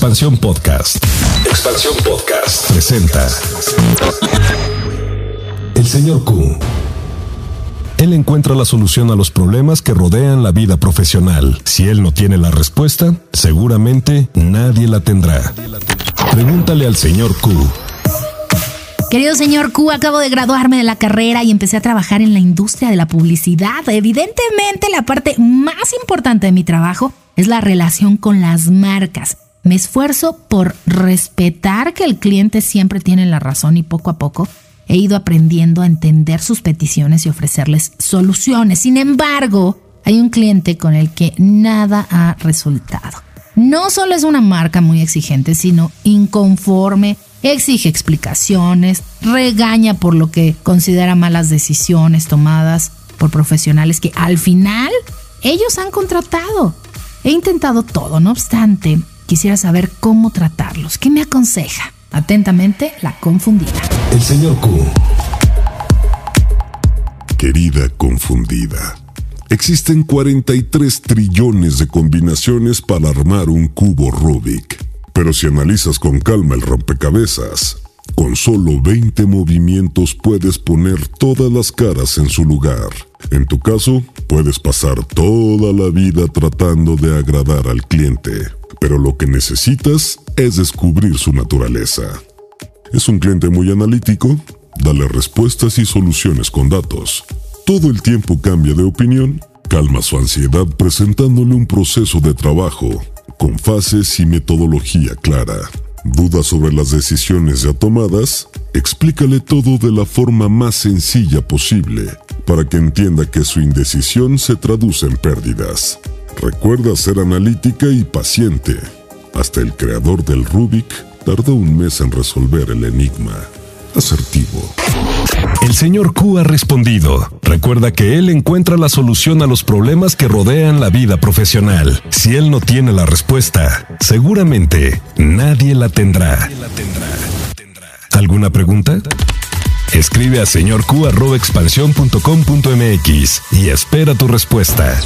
Expansión Podcast. Expansión Podcast presenta El señor Q. Él encuentra la solución a los problemas que rodean la vida profesional. Si él no tiene la respuesta, seguramente nadie la tendrá. Pregúntale al señor Q. Querido señor Q, acabo de graduarme de la carrera y empecé a trabajar en la industria de la publicidad. Evidentemente, la parte más importante de mi trabajo es la relación con las marcas. Me esfuerzo por respetar que el cliente siempre tiene la razón y poco a poco he ido aprendiendo a entender sus peticiones y ofrecerles soluciones. Sin embargo, hay un cliente con el que nada ha resultado. No solo es una marca muy exigente, sino inconforme, exige explicaciones, regaña por lo que considera malas decisiones tomadas por profesionales que al final ellos han contratado. He intentado todo, no obstante, quisiera saber cómo tratarlos. ¿Qué me aconseja? Atentamente, la confundida. El señor Q. Querida confundida, existen 43 trillones de combinaciones para armar un cubo Rubik. Pero si analizas con calma el rompecabezas, con solo 20 movimientos puedes poner todas las caras en su lugar. En tu caso, puedes pasar toda la vida tratando de agradar al cliente, pero lo que necesitas es descubrir su naturaleza. Es un cliente muy analítico, dale respuestas y soluciones con datos. Todo el tiempo cambia de opinión, calma su ansiedad presentándole un proceso de trabajo con fases y metodología clara. Duda sobre las decisiones ya tomadas, explícale todo de la forma más sencilla posible para que entienda que su indecisión se traduce en pérdidas. Recuerda ser analítica y paciente. Hasta el creador del Rubik tardó un mes en resolver el enigma. Asertivo. El señor Q ha respondido. Recuerda que él encuentra la solución a los problemas que rodean la vida profesional. Si él no tiene la respuesta, seguramente nadie la tendrá. ¿Alguna pregunta? Escribe a señorq.expansión.com.mx y espera tu respuesta.